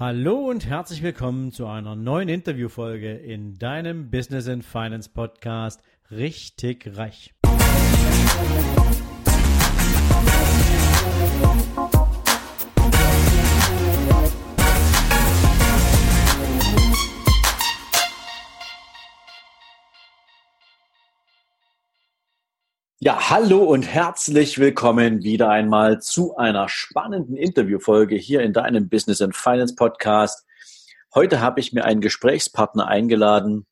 Hallo und herzlich willkommen zu einer neuen Interviewfolge in deinem Business and Finance Podcast Richtig Reich. Ja, hallo und herzlich willkommen wieder einmal zu einer spannenden Interviewfolge hier in deinem Business and Finance Podcast. Heute habe ich mir einen Gesprächspartner eingeladen,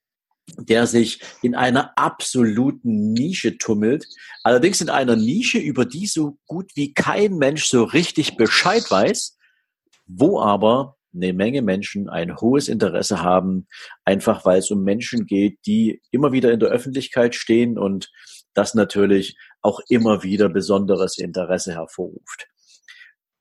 der sich in einer absoluten Nische tummelt. Allerdings in einer Nische, über die so gut wie kein Mensch so richtig Bescheid weiß, wo aber eine Menge Menschen ein hohes Interesse haben, einfach weil es um Menschen geht, die immer wieder in der Öffentlichkeit stehen und das natürlich auch immer wieder besonderes Interesse hervorruft.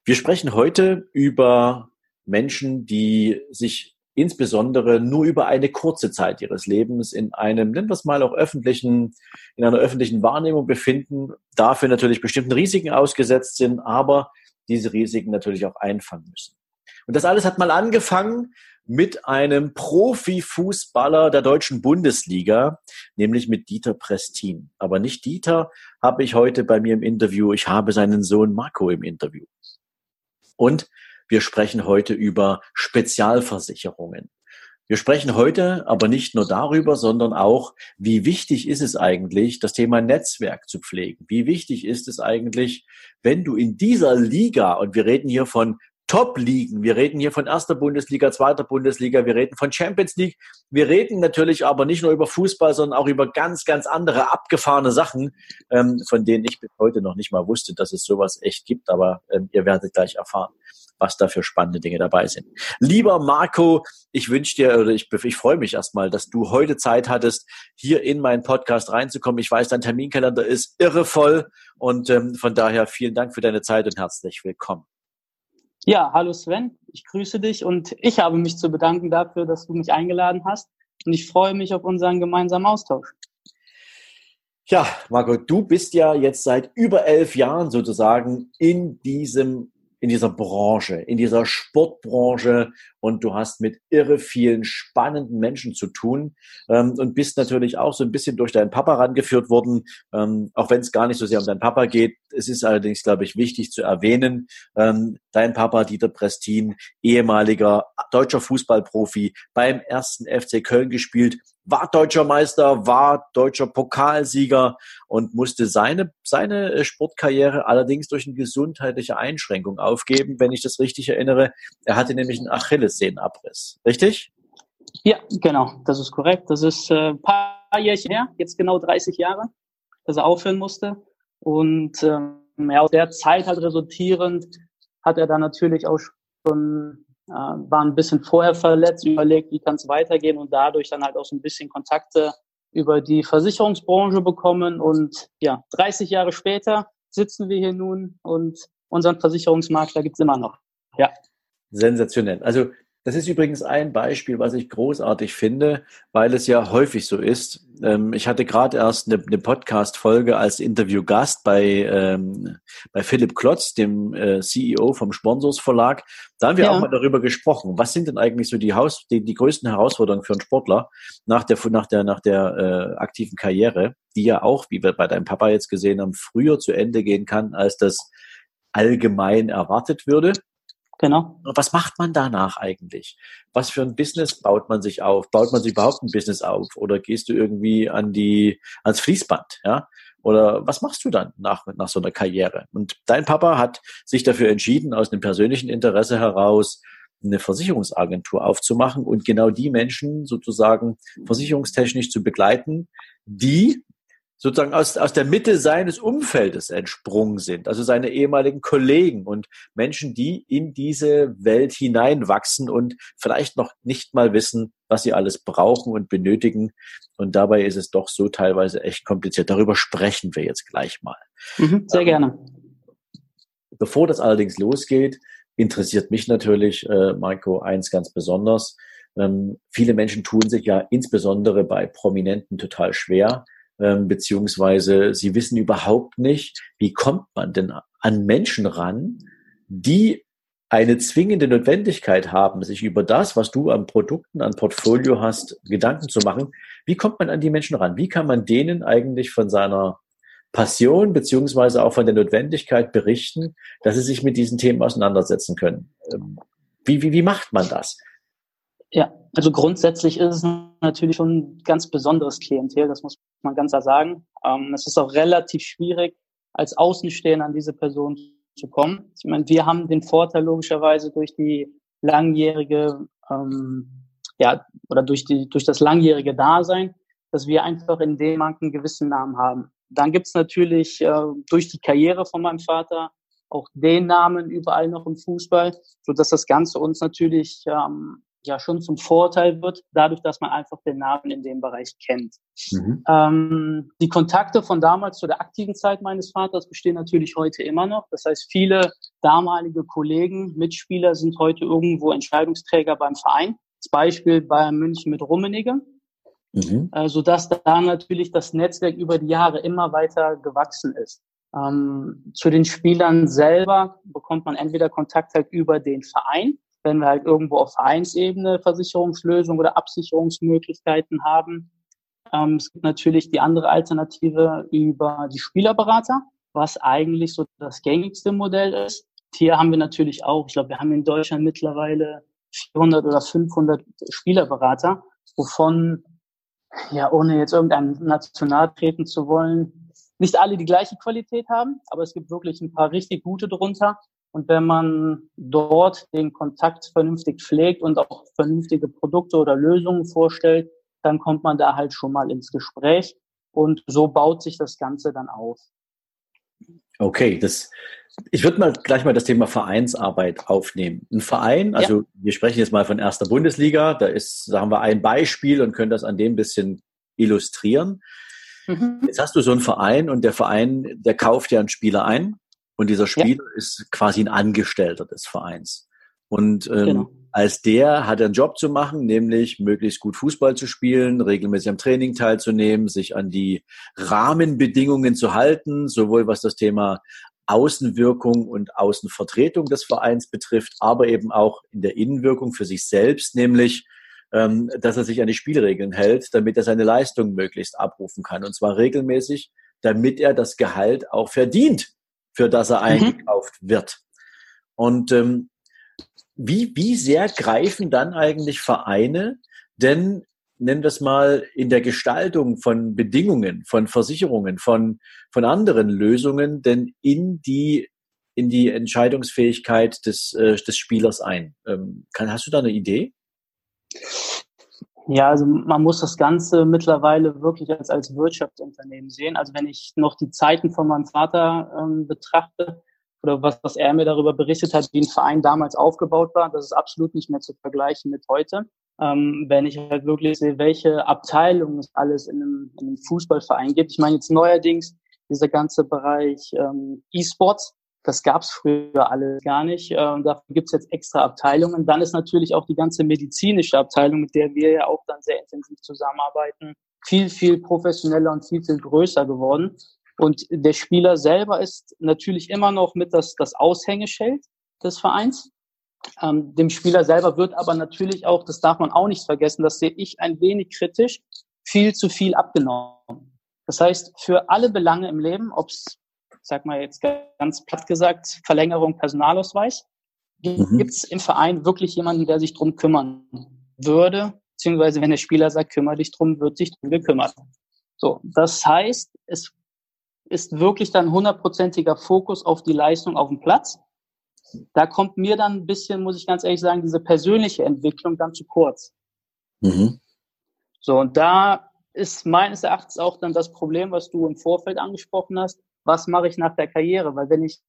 Wir sprechen heute über Menschen, die sich insbesondere nur über eine kurze Zeit ihres Lebens in einem, nennen wir es mal auch öffentlichen, in einer öffentlichen Wahrnehmung befinden, dafür natürlich bestimmten Risiken ausgesetzt sind, aber diese Risiken natürlich auch einfangen müssen. Und das alles hat mal angefangen mit einem Profifußballer der deutschen Bundesliga, nämlich mit Dieter Prestin. Aber nicht Dieter habe ich heute bei mir im Interview, ich habe seinen Sohn Marco im Interview. Und wir sprechen heute über Spezialversicherungen. Wir sprechen heute aber nicht nur darüber, sondern auch, wie wichtig ist es eigentlich, das Thema Netzwerk zu pflegen? Wie wichtig ist es eigentlich, wenn du in dieser Liga, und wir reden hier von Top-Ligen. Wir reden hier von erster Bundesliga, zweiter Bundesliga, wir reden von Champions League. Wir reden natürlich aber nicht nur über Fußball, sondern auch über ganz, ganz andere abgefahrene Sachen, ähm, von denen ich bis heute noch nicht mal wusste, dass es sowas echt gibt. Aber ähm, ihr werdet gleich erfahren, was da für spannende Dinge dabei sind. Lieber Marco, ich wünsche dir oder ich, ich freue mich erstmal, dass du heute Zeit hattest, hier in meinen Podcast reinzukommen. Ich weiß, dein Terminkalender ist irre voll und ähm, von daher vielen Dank für deine Zeit und herzlich willkommen. Ja, hallo Sven, ich grüße dich und ich habe mich zu bedanken dafür, dass du mich eingeladen hast und ich freue mich auf unseren gemeinsamen Austausch. Ja, Marco, du bist ja jetzt seit über elf Jahren sozusagen in diesem in dieser Branche, in dieser Sportbranche und du hast mit irre vielen spannenden Menschen zu tun ähm, und bist natürlich auch so ein bisschen durch deinen Papa rangeführt worden, ähm, auch wenn es gar nicht so sehr um deinen Papa geht. Es ist allerdings, glaube ich, wichtig zu erwähnen, ähm, dein Papa Dieter Prestin, ehemaliger deutscher Fußballprofi, beim ersten FC Köln gespielt, war deutscher Meister, war deutscher Pokalsieger und musste seine, seine äh, Sportkarriere allerdings durch eine gesundheitliche Einschränkung aufgeben, wenn ich das richtig erinnere. Er hatte nämlich einen Achillessehnenabriss. Richtig? Ja, genau, das ist korrekt. Das ist äh, ein paar Jährchen her, jetzt genau 30 Jahre, dass er aufhören musste. Und ähm, ja, aus der Zeit halt resultierend hat er dann natürlich auch schon äh, war ein bisschen vorher verletzt, überlegt, wie kann es weitergehen und dadurch dann halt auch so ein bisschen Kontakte über die Versicherungsbranche bekommen. Und ja, 30 Jahre später sitzen wir hier nun und unseren Versicherungsmakler gibt's immer noch. Ja. Sensationell. Also das ist übrigens ein Beispiel, was ich großartig finde, weil es ja häufig so ist. Ähm, ich hatte gerade erst eine, eine Podcast-Folge als Interviewgast bei, ähm, bei Philipp Klotz, dem äh, CEO vom Sponsors Verlag. Da haben wir ja. auch mal darüber gesprochen. Was sind denn eigentlich so die, Haus, die, die größten Herausforderungen für einen Sportler nach der, nach der, nach der äh, aktiven Karriere, die ja auch, wie wir bei deinem Papa jetzt gesehen haben, früher zu Ende gehen kann, als das allgemein erwartet würde. Genau. Was macht man danach eigentlich? Was für ein Business baut man sich auf? Baut man sich überhaupt ein Business auf? Oder gehst du irgendwie an die, ans Fließband, ja? Oder was machst du dann nach, nach so einer Karriere? Und dein Papa hat sich dafür entschieden, aus einem persönlichen Interesse heraus, eine Versicherungsagentur aufzumachen und genau die Menschen sozusagen versicherungstechnisch zu begleiten, die sozusagen aus, aus der Mitte seines Umfeldes entsprungen sind, also seine ehemaligen Kollegen und Menschen, die in diese Welt hineinwachsen und vielleicht noch nicht mal wissen, was sie alles brauchen und benötigen. Und dabei ist es doch so teilweise echt kompliziert. Darüber sprechen wir jetzt gleich mal. Mhm, sehr ähm, gerne. Bevor das allerdings losgeht, interessiert mich natürlich, äh, Marco, eins ganz besonders. Ähm, viele Menschen tun sich ja insbesondere bei Prominenten total schwer, ähm, beziehungsweise sie wissen überhaupt nicht, wie kommt man denn an Menschen ran, die eine zwingende Notwendigkeit haben, sich über das, was du an Produkten, an Portfolio hast, Gedanken zu machen. Wie kommt man an die Menschen ran? Wie kann man denen eigentlich von seiner Passion beziehungsweise auch von der Notwendigkeit berichten, dass sie sich mit diesen Themen auseinandersetzen können? Ähm, wie, wie, wie macht man das? Ja, also grundsätzlich ist es natürlich schon ein ganz besonderes Klientel, das muss man ganz klar sagen. Ähm, es ist auch relativ schwierig, als Außenstehender an diese Person zu kommen. Ich meine, wir haben den Vorteil logischerweise durch die langjährige, ähm, ja, oder durch die, durch das langjährige Dasein, dass wir einfach in dem Markt einen gewissen Namen haben. Dann gibt's natürlich äh, durch die Karriere von meinem Vater auch den Namen überall noch im Fußball, so dass das Ganze uns natürlich ähm, ja schon zum Vorteil wird, dadurch, dass man einfach den Namen in dem Bereich kennt. Mhm. Ähm, die Kontakte von damals zu der aktiven Zeit meines Vaters bestehen natürlich heute immer noch. Das heißt, viele damalige Kollegen, Mitspieler sind heute irgendwo Entscheidungsträger beim Verein. Als Beispiel bei München mit Rummenigge. Mhm. Äh, sodass da natürlich das Netzwerk über die Jahre immer weiter gewachsen ist. Ähm, zu den Spielern selber bekommt man entweder Kontakt halt über den Verein, wenn wir halt irgendwo auf Vereinsebene Versicherungslösungen oder Absicherungsmöglichkeiten haben. Ähm, es gibt natürlich die andere Alternative über die Spielerberater, was eigentlich so das gängigste Modell ist. Hier haben wir natürlich auch, ich glaube, wir haben in Deutschland mittlerweile 400 oder 500 Spielerberater, wovon, ja, ohne jetzt irgendein national treten zu wollen, nicht alle die gleiche Qualität haben, aber es gibt wirklich ein paar richtig gute drunter, und wenn man dort den Kontakt vernünftig pflegt und auch vernünftige Produkte oder Lösungen vorstellt, dann kommt man da halt schon mal ins Gespräch und so baut sich das Ganze dann auf. Okay, das, ich würde mal gleich mal das Thema Vereinsarbeit aufnehmen. Ein Verein, also ja. wir sprechen jetzt mal von erster Bundesliga, da ist, da haben wir ein Beispiel und können das an dem bisschen illustrieren. Mhm. Jetzt hast du so einen Verein und der Verein, der kauft ja einen Spieler ein und dieser Spieler ja. ist quasi ein Angestellter des Vereins. Und ähm, genau. als der hat er einen Job zu machen, nämlich möglichst gut Fußball zu spielen, regelmäßig am Training teilzunehmen, sich an die Rahmenbedingungen zu halten, sowohl was das Thema Außenwirkung und Außenvertretung des Vereins betrifft, aber eben auch in der Innenwirkung für sich selbst, nämlich ähm, dass er sich an die Spielregeln hält, damit er seine Leistung möglichst abrufen kann. Und zwar regelmäßig, damit er das Gehalt auch verdient, für das er mhm. eingekauft wird. Und ähm, wie, wie sehr greifen dann eigentlich Vereine denn, nennen wir es mal, in der Gestaltung von Bedingungen, von Versicherungen, von, von anderen Lösungen denn in die, in die Entscheidungsfähigkeit des, äh, des Spielers ein? Ähm, kann, hast du da eine Idee? Ja, also man muss das Ganze mittlerweile wirklich als, als Wirtschaftsunternehmen sehen. Also wenn ich noch die Zeiten von meinem Vater ähm, betrachte oder was, was er mir darüber berichtet hat, wie ein Verein damals aufgebaut war, das ist absolut nicht mehr zu vergleichen mit heute. Ähm, wenn ich halt wirklich sehe, welche Abteilungen es alles in einem, in einem Fußballverein gibt. Ich meine jetzt neuerdings dieser ganze Bereich ähm, E-Sports, das gab es früher alles gar nicht. Äh, und dafür gibt es jetzt extra Abteilungen. Dann ist natürlich auch die ganze medizinische Abteilung, mit der wir ja auch dann sehr intensiv zusammenarbeiten, viel, viel professioneller und viel, viel größer geworden. Und der Spieler selber ist natürlich immer noch mit das, das Aushängeschild des Vereins. Ähm, dem Spieler selber wird aber natürlich auch, das darf man auch nicht vergessen, das sehe ich ein wenig kritisch, viel zu viel abgenommen. Das heißt, für alle Belange im Leben, ob es sag mal jetzt ganz platt gesagt, Verlängerung Personalausweis. Mhm. Gibt es im Verein wirklich jemanden, der sich drum kümmern würde? Beziehungsweise wenn der Spieler sagt, kümmere dich drum, wird sich drum gekümmert. So, das heißt, es ist wirklich dann hundertprozentiger Fokus auf die Leistung auf dem Platz. Da kommt mir dann ein bisschen, muss ich ganz ehrlich sagen, diese persönliche Entwicklung dann zu kurz. Mhm. So, und da ist meines Erachtens auch dann das Problem, was du im Vorfeld angesprochen hast was mache ich nach der Karriere? Weil wenn ich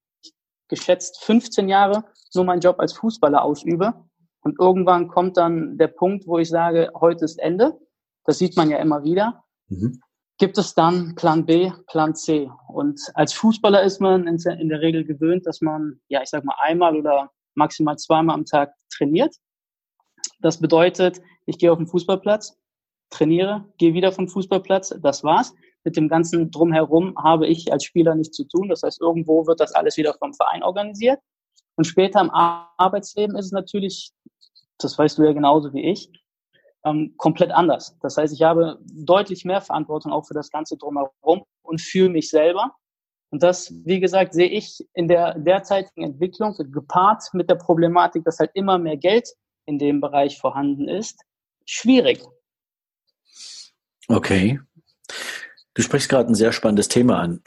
geschätzt 15 Jahre nur meinen Job als Fußballer ausübe und irgendwann kommt dann der Punkt, wo ich sage, heute ist Ende, das sieht man ja immer wieder, mhm. gibt es dann Plan B, Plan C. Und als Fußballer ist man in der Regel gewöhnt, dass man, ja, ich sag mal, einmal oder maximal zweimal am Tag trainiert. Das bedeutet, ich gehe auf den Fußballplatz, trainiere, gehe wieder vom Fußballplatz, das war's mit dem ganzen Drumherum habe ich als Spieler nichts zu tun. Das heißt, irgendwo wird das alles wieder vom Verein organisiert. Und später im Arbeitsleben ist es natürlich, das weißt du ja genauso wie ich, ähm, komplett anders. Das heißt, ich habe deutlich mehr Verantwortung auch für das Ganze drumherum und für mich selber. Und das, wie gesagt, sehe ich in der derzeitigen Entwicklung gepaart mit der Problematik, dass halt immer mehr Geld in dem Bereich vorhanden ist, schwierig. Okay. Du sprichst gerade ein sehr spannendes Thema an.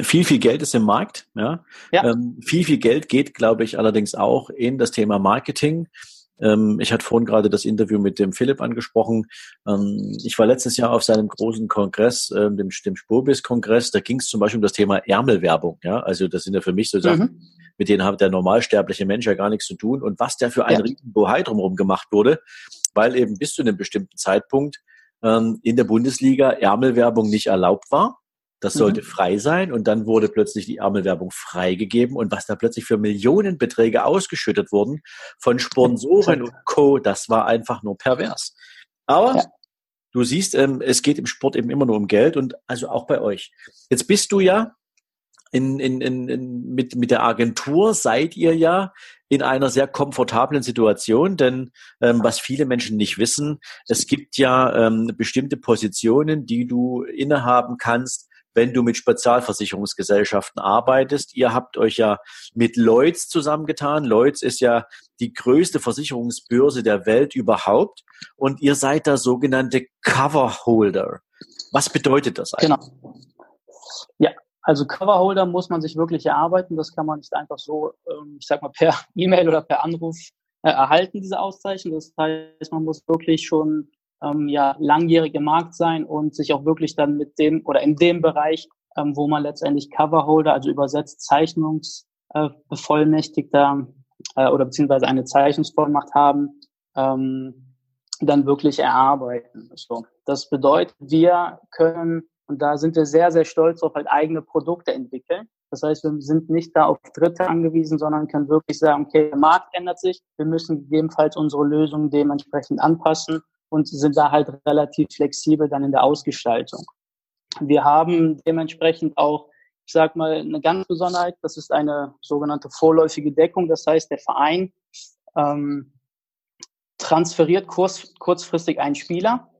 viel, viel Geld ist im Markt. Ja? ja. Ähm, viel, viel Geld geht, glaube ich, allerdings auch in das Thema Marketing. Ähm, ich hatte vorhin gerade das Interview mit dem Philipp angesprochen. Ähm, ich war letztes Jahr auf seinem großen Kongress, äh, dem, dem Spurbis-Kongress. Da ging es zum Beispiel um das Thema Ärmelwerbung. Ja? Also das sind ja für mich so Sachen, mhm. mit denen hat der normalsterbliche Mensch ja gar nichts zu tun. Und was der für ein ja. Riesenbohai drumherum gemacht wurde, weil eben bis zu einem bestimmten Zeitpunkt ähm, in der Bundesliga Ärmelwerbung nicht erlaubt war. Das sollte mhm. frei sein und dann wurde plötzlich die Ärmelwerbung freigegeben und was da plötzlich für Millionenbeträge ausgeschüttet wurden von Sponsoren und Co., das war einfach nur pervers. Aber ja. du siehst, ähm, es geht im Sport eben immer nur um Geld und also auch bei euch. Jetzt bist du ja in, in, in, in, mit, mit der Agentur seid ihr ja in einer sehr komfortablen Situation, denn ähm, was viele Menschen nicht wissen, es gibt ja ähm, bestimmte Positionen, die du innehaben kannst, wenn du mit Spezialversicherungsgesellschaften arbeitest. Ihr habt euch ja mit Lloyds zusammengetan. Lloyds ist ja die größte Versicherungsbörse der Welt überhaupt und ihr seid da sogenannte Coverholder. Was bedeutet das eigentlich? Genau. Ja, also Coverholder muss man sich wirklich erarbeiten. Das kann man nicht einfach so, ähm, ich sag mal, per E-Mail oder per Anruf äh, erhalten, diese Auszeichnung. Das heißt, man muss wirklich schon ähm, ja, langjährige Markt sein und sich auch wirklich dann mit dem oder in dem Bereich, ähm, wo man letztendlich Coverholder, also übersetzt Zeichnungsbevollmächtigter äh, äh, oder beziehungsweise eine Zeichnungsvollmacht haben, dann wirklich erarbeiten. So. Das bedeutet, wir können und da sind wir sehr, sehr stolz auf halt eigene Produkte entwickeln. Das heißt, wir sind nicht da auf Dritte angewiesen, sondern können wirklich sagen, okay, der Markt ändert sich, wir müssen gegebenenfalls unsere Lösungen dementsprechend anpassen und sind da halt relativ flexibel dann in der Ausgestaltung. Wir haben dementsprechend auch, ich sag mal, eine ganz Besonderheit, das ist eine sogenannte vorläufige Deckung. Das heißt, der Verein ähm, transferiert kurz, kurzfristig einen Spieler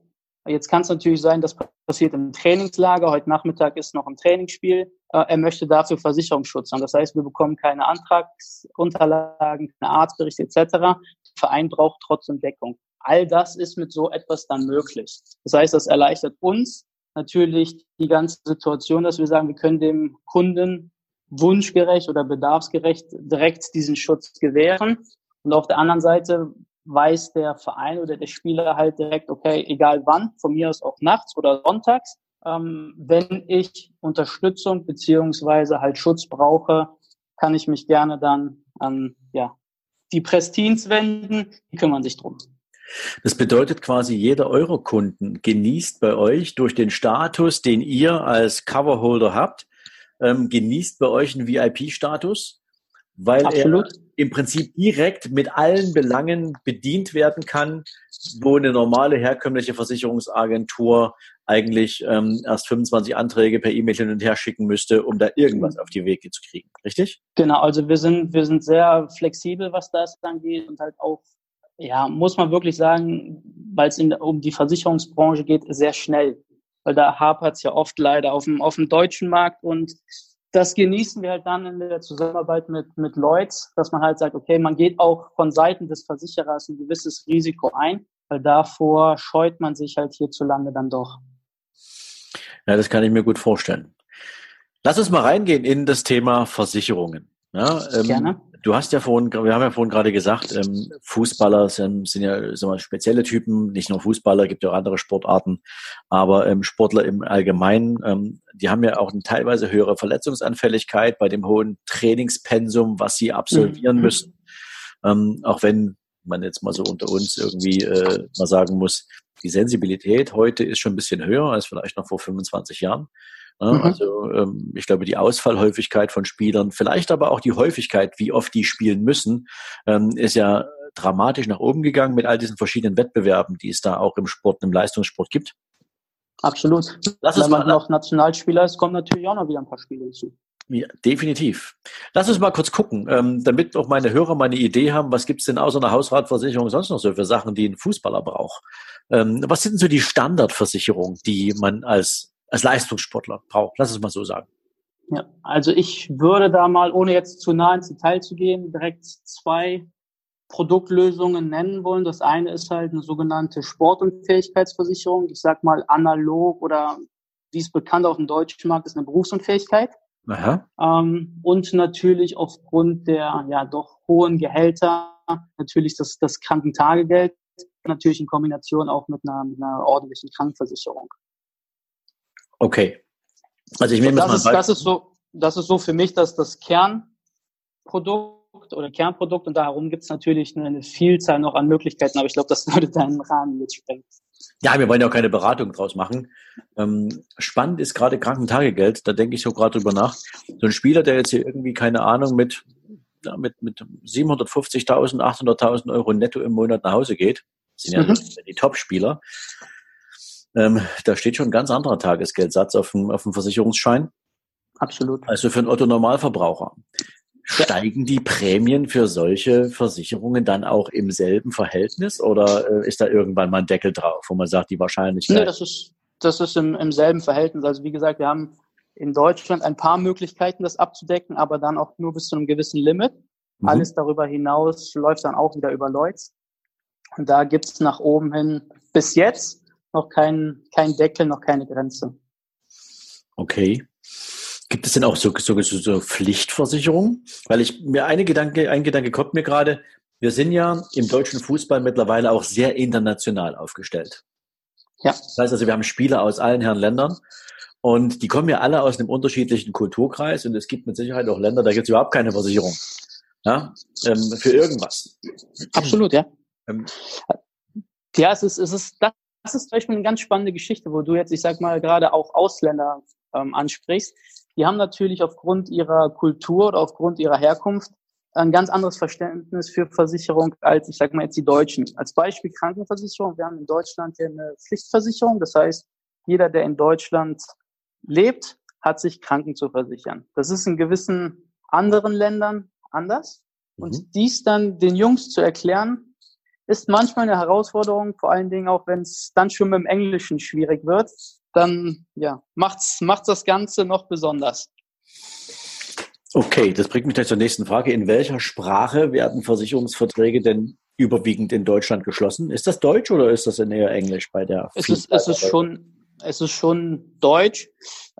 Jetzt kann es natürlich sein, das passiert im Trainingslager. Heute Nachmittag ist noch ein Trainingsspiel. Äh, er möchte dafür Versicherungsschutz haben. Das heißt, wir bekommen keine Antragsunterlagen, keine Arztberichte etc. Der Verein braucht trotzdem Deckung. All das ist mit so etwas dann möglich. Das heißt, das erleichtert uns natürlich die ganze Situation, dass wir sagen, wir können dem Kunden wunschgerecht oder bedarfsgerecht direkt diesen Schutz gewähren. Und auf der anderen Seite weiß der Verein oder der Spieler halt direkt, okay, egal wann, von mir aus auch nachts oder sonntags, ähm, wenn ich Unterstützung beziehungsweise halt Schutz brauche, kann ich mich gerne dann an ja, die Prestins wenden, die kümmern sich drum. Das bedeutet quasi, jeder euro Kunden genießt bei euch durch den Status, den ihr als Coverholder habt, ähm, genießt bei euch einen VIP-Status weil Absolut. er im Prinzip direkt mit allen Belangen bedient werden kann, wo eine normale herkömmliche Versicherungsagentur eigentlich ähm, erst 25 Anträge per E-Mail hin und her schicken müsste, um da irgendwas auf die Wege zu kriegen. Richtig? Genau, also wir sind, wir sind sehr flexibel, was das angeht und halt auch, ja, muss man wirklich sagen, weil es um die Versicherungsbranche geht, sehr schnell. Weil da hapert es ja oft leider auf dem, auf dem deutschen Markt und das genießen wir halt dann in der Zusammenarbeit mit, mit Lloyds, dass man halt sagt, okay, man geht auch von Seiten des Versicherers ein gewisses Risiko ein, weil davor scheut man sich halt hierzulande dann doch. Ja, das kann ich mir gut vorstellen. Lass uns mal reingehen in das Thema Versicherungen. Ja, ähm, Gerne. Du hast ja vorhin, wir haben ja vorhin gerade gesagt, ähm, Fußballer sind, sind ja so spezielle Typen, nicht nur Fußballer, gibt ja auch andere Sportarten, aber ähm, Sportler im Allgemeinen, ähm, die haben ja auch eine teilweise höhere Verletzungsanfälligkeit bei dem hohen Trainingspensum, was sie absolvieren mhm. müssen. Ähm, auch wenn man jetzt mal so unter uns irgendwie äh, mal sagen muss, die Sensibilität heute ist schon ein bisschen höher als vielleicht noch vor 25 Jahren. Ja, mhm. Also ähm, ich glaube, die Ausfallhäufigkeit von Spielern, vielleicht aber auch die Häufigkeit, wie oft die spielen müssen, ähm, ist ja dramatisch nach oben gegangen mit all diesen verschiedenen Wettbewerben, die es da auch im Sport, im Leistungssport gibt. Absolut. Lass Wenn man noch Nationalspieler ist, kommen natürlich auch noch wieder ein paar Spiele hinzu. Ja, definitiv. Lass uns mal kurz gucken, ähm, damit auch meine Hörer mal eine Idee haben, was gibt's denn außer einer Hausratversicherung sonst noch so für Sachen, die ein Fußballer braucht. Ähm, was sind so die Standardversicherungen, die man als, als Leistungssportler braucht? Lass es mal so sagen. Ja, also ich würde da mal, ohne jetzt zu nah ins Detail zu gehen, direkt zwei Produktlösungen nennen wollen. Das eine ist halt eine sogenannte Sportunfähigkeitsversicherung. Ich sag mal analog oder wie es bekannt auf dem deutschen Markt ist, eine Berufsunfähigkeit. Aha. Ähm, und natürlich aufgrund der ja doch hohen Gehälter natürlich das, das Krankentagegeld, natürlich in Kombination auch mit einer, mit einer ordentlichen Krankenversicherung. Okay. Also ich nehme das, das mal ist, das ist so, das ist so für mich das, das Kernprodukt oder Kernprodukt und darum gibt es natürlich eine, eine, Vielzahl noch an Möglichkeiten, aber ich glaube, das würde deinen Rahmen jetzt sprengen. Ja, wir wollen ja auch keine Beratung draus machen. Ähm, spannend ist gerade Krankentagegeld, da denke ich so gerade drüber nach. So ein Spieler, der jetzt hier irgendwie, keine Ahnung, mit, ja, mit, mit 750.000, 800.000 Euro netto im Monat nach Hause geht, sind ja mhm. die Top-Spieler, ähm, da steht schon ein ganz anderer Tagesgeldsatz auf dem, auf dem Versicherungsschein. Absolut. Also für einen Otto-Normalverbraucher. Steigen die Prämien für solche Versicherungen dann auch im selben Verhältnis oder äh, ist da irgendwann mal ein Deckel drauf, wo man sagt, die Wahrscheinlichkeit? Nee, das ist, das ist im, im selben Verhältnis. Also wie gesagt, wir haben in Deutschland ein paar Möglichkeiten, das abzudecken, aber dann auch nur bis zu einem gewissen Limit. Mhm. Alles darüber hinaus läuft dann auch wieder über Lloyds. Und da gibt's nach oben hin bis jetzt noch keinen kein Deckel, noch keine Grenze. Okay. Gibt es denn auch so, so, so Pflichtversicherungen? Weil ich mir eine Gedanke, ein Gedanke kommt mir gerade. Wir sind ja im deutschen Fußball mittlerweile auch sehr international aufgestellt. Ja. Das heißt also, wir haben Spieler aus allen Herren Ländern und die kommen ja alle aus einem unterschiedlichen Kulturkreis und es gibt mit Sicherheit auch Länder, da gibt es überhaupt keine Versicherung. Ja, ähm, für irgendwas. Absolut, ja. Ähm, ja, es ist, es ist, das ist zum Beispiel eine ganz spannende Geschichte, wo du jetzt, ich sag mal, gerade auch Ausländer ähm, ansprichst die haben natürlich aufgrund ihrer Kultur oder aufgrund ihrer Herkunft ein ganz anderes Verständnis für Versicherung als, ich sage mal jetzt die Deutschen. Als Beispiel Krankenversicherung. Wir haben in Deutschland hier eine Pflichtversicherung. Das heißt, jeder, der in Deutschland lebt, hat sich Kranken zu versichern. Das ist in gewissen anderen Ländern anders. Und mhm. dies dann den Jungs zu erklären, ist manchmal eine Herausforderung, vor allen Dingen auch, wenn es dann schon mit dem Englischen schwierig wird, dann ja, macht's, macht's das Ganze noch besonders. Okay, das bringt mich gleich zur nächsten Frage. In welcher Sprache werden Versicherungsverträge denn überwiegend in Deutschland geschlossen? Ist das Deutsch oder ist das in eher Englisch bei der? Es ist, es ist schon, es ist schon Deutsch.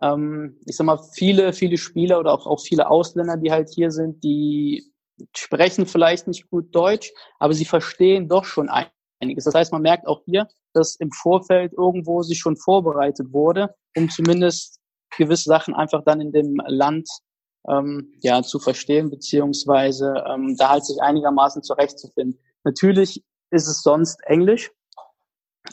Ähm, ich sag mal, viele, viele Spieler oder auch, auch viele Ausländer, die halt hier sind, die sprechen vielleicht nicht gut Deutsch, aber sie verstehen doch schon einiges. Das heißt, man merkt auch hier, dass im Vorfeld irgendwo sich schon vorbereitet wurde, um zumindest gewisse Sachen einfach dann in dem Land ähm, ja zu verstehen beziehungsweise ähm, da halt sich einigermaßen zurechtzufinden. Natürlich ist es sonst Englisch,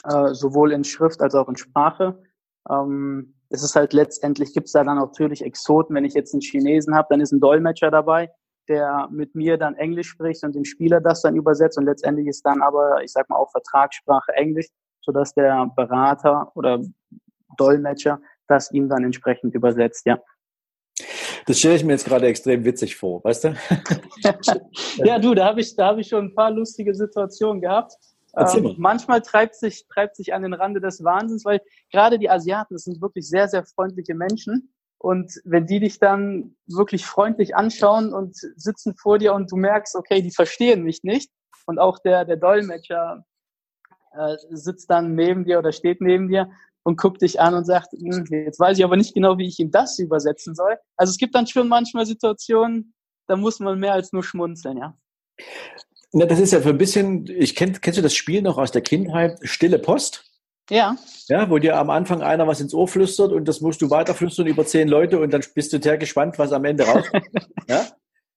äh, sowohl in Schrift als auch in Sprache. Ähm, es ist halt letztendlich gibt es da dann natürlich Exoten. Wenn ich jetzt einen Chinesen habe, dann ist ein Dolmetscher dabei, der mit mir dann Englisch spricht und dem Spieler das dann übersetzt und letztendlich ist dann aber, ich sag mal, auch Vertragssprache Englisch sodass der Berater oder Dolmetscher das ihm dann entsprechend übersetzt, ja. Das stelle ich mir jetzt gerade extrem witzig vor, weißt du? ja, du, da habe ich, da habe ich schon ein paar lustige Situationen gehabt. Ähm, manchmal treibt sich, treibt sich an den Rande des Wahnsinns, weil gerade die Asiaten, das sind wirklich sehr, sehr freundliche Menschen. Und wenn die dich dann wirklich freundlich anschauen und sitzen vor dir und du merkst, okay, die verstehen mich nicht. Und auch der, der Dolmetscher äh, sitzt dann neben dir oder steht neben dir und guckt dich an und sagt, hm, jetzt weiß ich aber nicht genau, wie ich ihm das übersetzen soll. Also es gibt dann schon manchmal Situationen, da muss man mehr als nur schmunzeln, ja. Na, das ist ja für ein bisschen, ich kenn, kennst du das Spiel noch aus der Kindheit, Stille Post? Ja. Ja, wo dir am Anfang einer was ins Ohr flüstert und das musst du weiterflüstern über zehn Leute und dann bist du sehr gespannt, was am Ende rauskommt. ja?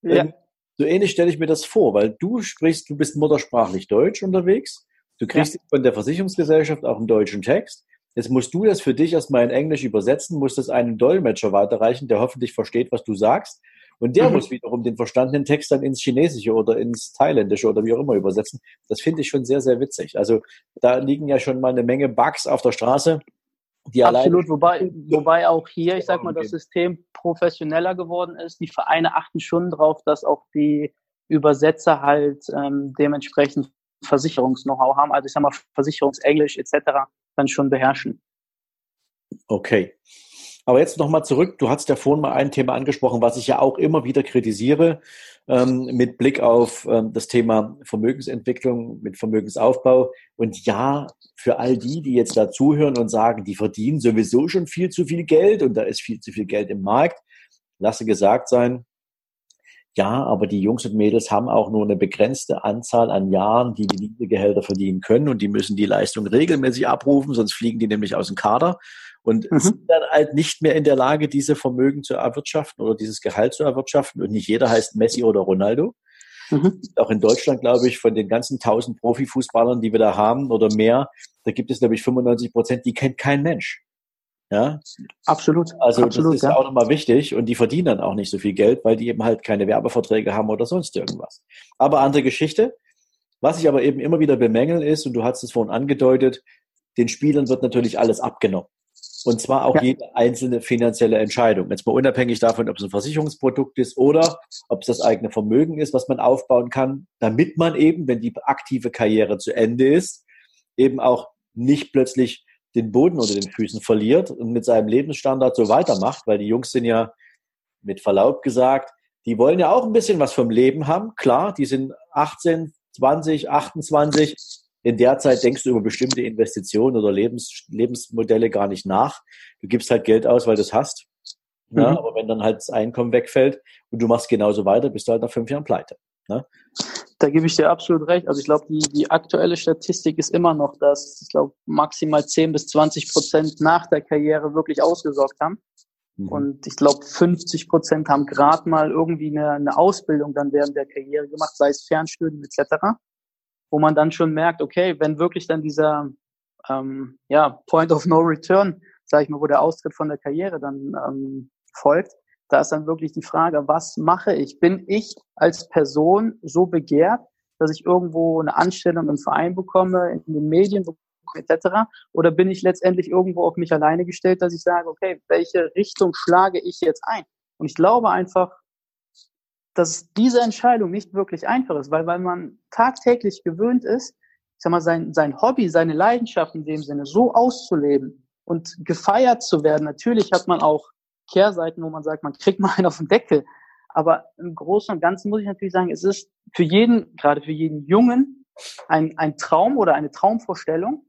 ja. Ähm, so ähnlich stelle ich mir das vor, weil du sprichst, du bist muttersprachlich Deutsch unterwegs Du kriegst ja. von der Versicherungsgesellschaft auch einen deutschen Text. Jetzt musst du das für dich erstmal in Englisch übersetzen, musst das einem Dolmetscher weiterreichen, der hoffentlich versteht, was du sagst. Und der mhm. muss wiederum den verstandenen Text dann ins Chinesische oder ins Thailändische oder wie auch immer übersetzen. Das finde ich schon sehr, sehr witzig. Also da liegen ja schon mal eine Menge Bugs auf der Straße, Die Absolut, wobei, wobei auch hier, ich sag mal, das System professioneller geworden ist. Die Vereine achten schon drauf, dass auch die Übersetzer halt ähm, dementsprechend Versicherungs-Know-how haben. Also ich sag mal, Versicherungsenglisch etc. dann schon beherrschen. Okay. Aber jetzt nochmal zurück. Du hast ja vorhin mal ein Thema angesprochen, was ich ja auch immer wieder kritisiere, ähm, mit Blick auf ähm, das Thema Vermögensentwicklung, mit Vermögensaufbau. Und ja, für all die, die jetzt da zuhören und sagen, die verdienen sowieso schon viel zu viel Geld und da ist viel zu viel Geld im Markt, lasse gesagt sein, ja, aber die Jungs und Mädels haben auch nur eine begrenzte Anzahl an Jahren, die die Gehälter verdienen können und die müssen die Leistung regelmäßig abrufen, sonst fliegen die nämlich aus dem Kader und mhm. sind dann halt nicht mehr in der Lage, diese Vermögen zu erwirtschaften oder dieses Gehalt zu erwirtschaften. Und nicht jeder heißt Messi oder Ronaldo. Mhm. Auch in Deutschland, glaube ich, von den ganzen tausend Profifußballern, die wir da haben oder mehr, da gibt es, glaube ich, 95 Prozent, die kennt kein Mensch. Ja, absolut. Also absolut, das ist ja. auch nochmal wichtig und die verdienen dann auch nicht so viel Geld, weil die eben halt keine Werbeverträge haben oder sonst irgendwas. Aber andere Geschichte. Was ich aber eben immer wieder bemängeln ist, und du hast es vorhin angedeutet, den Spielern wird natürlich alles abgenommen. Und zwar auch ja. jede einzelne finanzielle Entscheidung. Jetzt mal unabhängig davon, ob es ein Versicherungsprodukt ist oder ob es das eigene Vermögen ist, was man aufbauen kann, damit man eben, wenn die aktive Karriere zu Ende ist, eben auch nicht plötzlich den Boden unter den Füßen verliert und mit seinem Lebensstandard so weitermacht, weil die Jungs sind ja mit Verlaub gesagt, die wollen ja auch ein bisschen was vom Leben haben. Klar, die sind 18, 20, 28. In der Zeit denkst du über bestimmte Investitionen oder Lebens, Lebensmodelle gar nicht nach. Du gibst halt Geld aus, weil du es hast. Ja, mhm. Aber wenn dann halt das Einkommen wegfällt und du machst genauso weiter, bist du halt nach fünf Jahren pleite. Ne? Da gebe ich dir absolut recht. Also ich glaube, die, die aktuelle Statistik ist immer noch, dass ich glaube maximal 10 bis 20 Prozent nach der Karriere wirklich ausgesorgt haben. Mhm. Und ich glaube, 50 Prozent haben gerade mal irgendwie eine, eine Ausbildung dann während der Karriere gemacht, sei es Fernstudium etc., wo man dann schon merkt, okay, wenn wirklich dann dieser ähm, ja, Point of No Return, sage ich mal, wo der Austritt von der Karriere dann ähm, folgt, da ist dann wirklich die Frage, was mache ich? Bin ich als Person so begehrt, dass ich irgendwo eine Anstellung im Verein bekomme, in den Medien etc. Oder bin ich letztendlich irgendwo auf mich alleine gestellt, dass ich sage, okay, welche Richtung schlage ich jetzt ein? Und ich glaube einfach, dass diese Entscheidung nicht wirklich einfach ist, weil, weil man tagtäglich gewöhnt ist, ich sag mal, sein, sein Hobby, seine Leidenschaft in dem Sinne so auszuleben und gefeiert zu werden. Natürlich hat man auch Kehrseiten, wo man sagt, man kriegt mal einen auf den Deckel. Aber im Großen und Ganzen muss ich natürlich sagen, es ist für jeden, gerade für jeden Jungen, ein, ein Traum oder eine Traumvorstellung.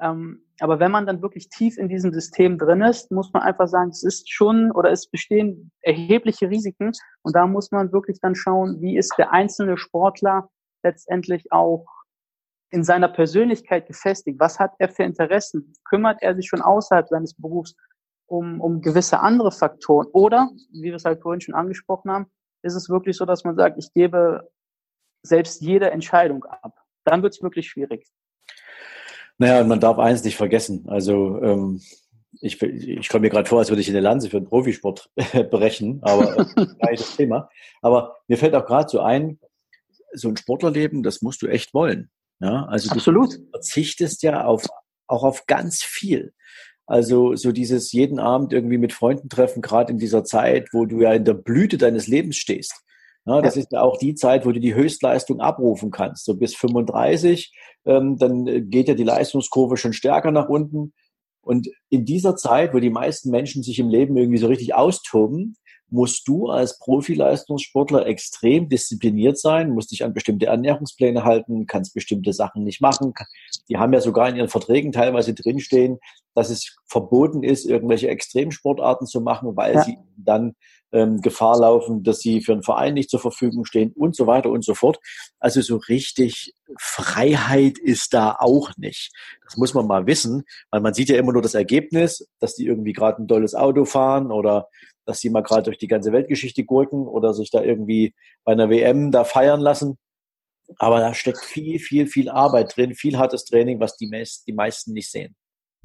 Ähm, aber wenn man dann wirklich tief in diesem System drin ist, muss man einfach sagen, es ist schon oder es bestehen erhebliche Risiken. Und da muss man wirklich dann schauen, wie ist der einzelne Sportler letztendlich auch in seiner Persönlichkeit gefestigt? Was hat er für Interessen? Kümmert er sich schon außerhalb seines Berufs um, um gewisse andere Faktoren. Oder, wie wir es halt vorhin schon angesprochen haben, ist es wirklich so, dass man sagt, ich gebe selbst jede Entscheidung ab. Dann wird es wirklich schwierig. Naja, und man darf eins nicht vergessen. Also ähm, ich, ich komme mir gerade vor, als würde ich eine Lanze für den Profisport brechen, aber das Thema. Aber mir fällt auch gerade so ein, so ein Sportlerleben, das musst du echt wollen. Ja, also Absolut. du verzichtest ja auf, auch auf ganz viel. Also so dieses jeden Abend irgendwie mit Freunden treffen, gerade in dieser Zeit, wo du ja in der Blüte deines Lebens stehst. Ja, das ist ja auch die Zeit, wo du die Höchstleistung abrufen kannst. So bis 35, ähm, dann geht ja die Leistungskurve schon stärker nach unten. Und in dieser Zeit, wo die meisten Menschen sich im Leben irgendwie so richtig austoben, musst du als Profileistungssportler extrem diszipliniert sein, musst dich an bestimmte Ernährungspläne halten, kannst bestimmte Sachen nicht machen. Die haben ja sogar in ihren Verträgen teilweise drinstehen, dass es verboten ist, irgendwelche Extremsportarten zu machen, weil ja. sie dann ähm, Gefahr laufen, dass sie für einen Verein nicht zur Verfügung stehen und so weiter und so fort. Also so richtig Freiheit ist da auch nicht. Das muss man mal wissen, weil man sieht ja immer nur das Ergebnis, dass die irgendwie gerade ein tolles Auto fahren oder dass sie mal gerade durch die ganze Weltgeschichte gurken oder sich da irgendwie bei einer WM da feiern lassen. Aber da steckt viel, viel, viel Arbeit drin, viel hartes Training, was die, meist, die meisten nicht sehen.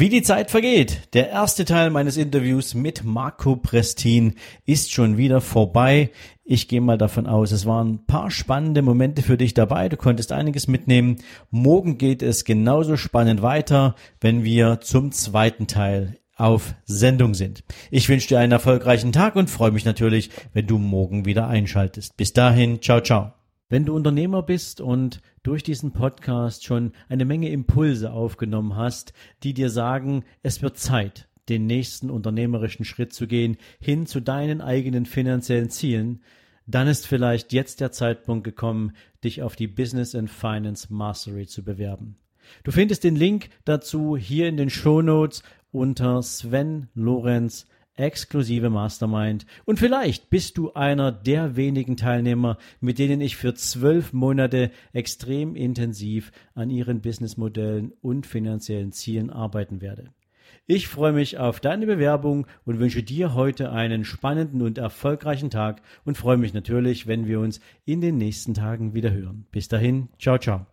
Wie die Zeit vergeht. Der erste Teil meines Interviews mit Marco Prestin ist schon wieder vorbei. Ich gehe mal davon aus, es waren ein paar spannende Momente für dich dabei. Du konntest einiges mitnehmen. Morgen geht es genauso spannend weiter, wenn wir zum zweiten Teil auf Sendung sind. Ich wünsche dir einen erfolgreichen Tag und freue mich natürlich, wenn du morgen wieder einschaltest. Bis dahin, ciao, ciao. Wenn du Unternehmer bist und durch diesen Podcast schon eine Menge Impulse aufgenommen hast, die dir sagen, es wird Zeit, den nächsten unternehmerischen Schritt zu gehen, hin zu deinen eigenen finanziellen Zielen, dann ist vielleicht jetzt der Zeitpunkt gekommen, dich auf die Business and Finance Mastery zu bewerben. Du findest den Link dazu hier in den Show Notes unter Sven Lorenz exklusive Mastermind. Und vielleicht bist du einer der wenigen Teilnehmer, mit denen ich für zwölf Monate extrem intensiv an ihren Businessmodellen und finanziellen Zielen arbeiten werde. Ich freue mich auf deine Bewerbung und wünsche dir heute einen spannenden und erfolgreichen Tag und freue mich natürlich, wenn wir uns in den nächsten Tagen wieder hören. Bis dahin, ciao, ciao.